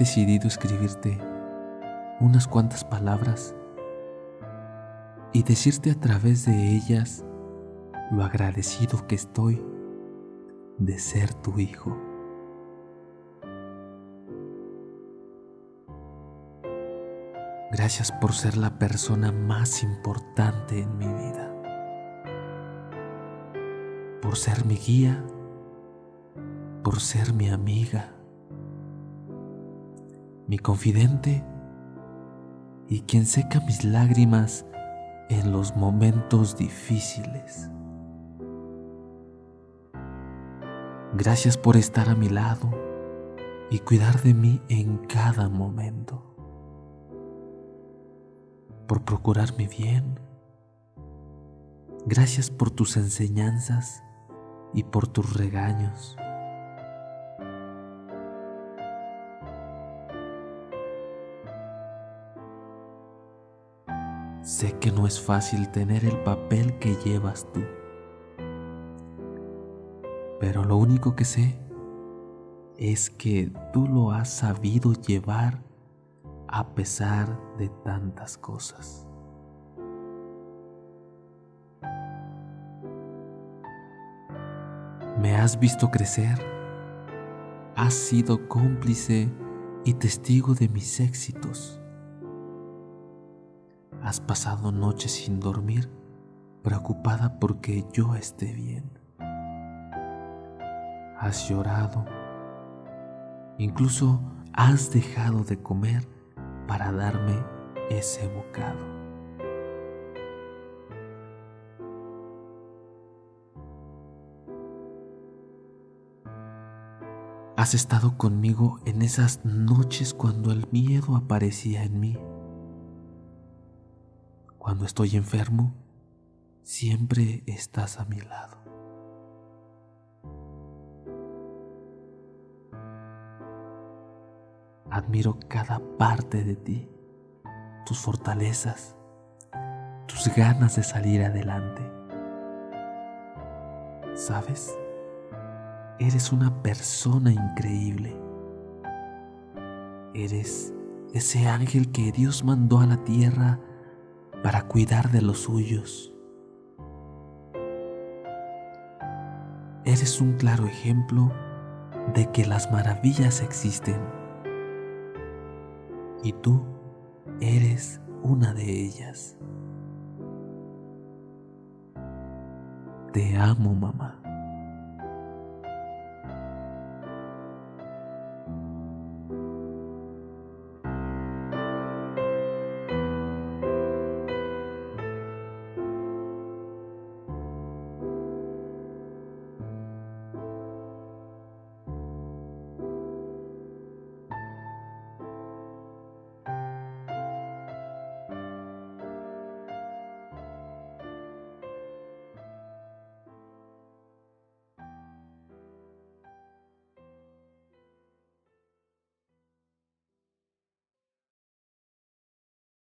decidido escribirte unas cuantas palabras y decirte a través de ellas lo agradecido que estoy de ser tu hijo. Gracias por ser la persona más importante en mi vida. Por ser mi guía. Por ser mi amiga. Mi confidente. Y quien seca mis lágrimas en los momentos difíciles. Gracias por estar a mi lado y cuidar de mí en cada momento por procurarme bien. Gracias por tus enseñanzas y por tus regaños. Sé que no es fácil tener el papel que llevas tú, pero lo único que sé es que tú lo has sabido llevar a pesar de tantas cosas. Me has visto crecer, has sido cómplice y testigo de mis éxitos. Has pasado noches sin dormir, preocupada porque yo esté bien. Has llorado, incluso has dejado de comer para darme ese bocado. Has estado conmigo en esas noches cuando el miedo aparecía en mí. Cuando estoy enfermo, siempre estás a mi lado. Admiro cada parte de ti, tus fortalezas, tus ganas de salir adelante. ¿Sabes? Eres una persona increíble. Eres ese ángel que Dios mandó a la tierra para cuidar de los suyos. Eres un claro ejemplo de que las maravillas existen y tú eres una de ellas. Te amo, mamá.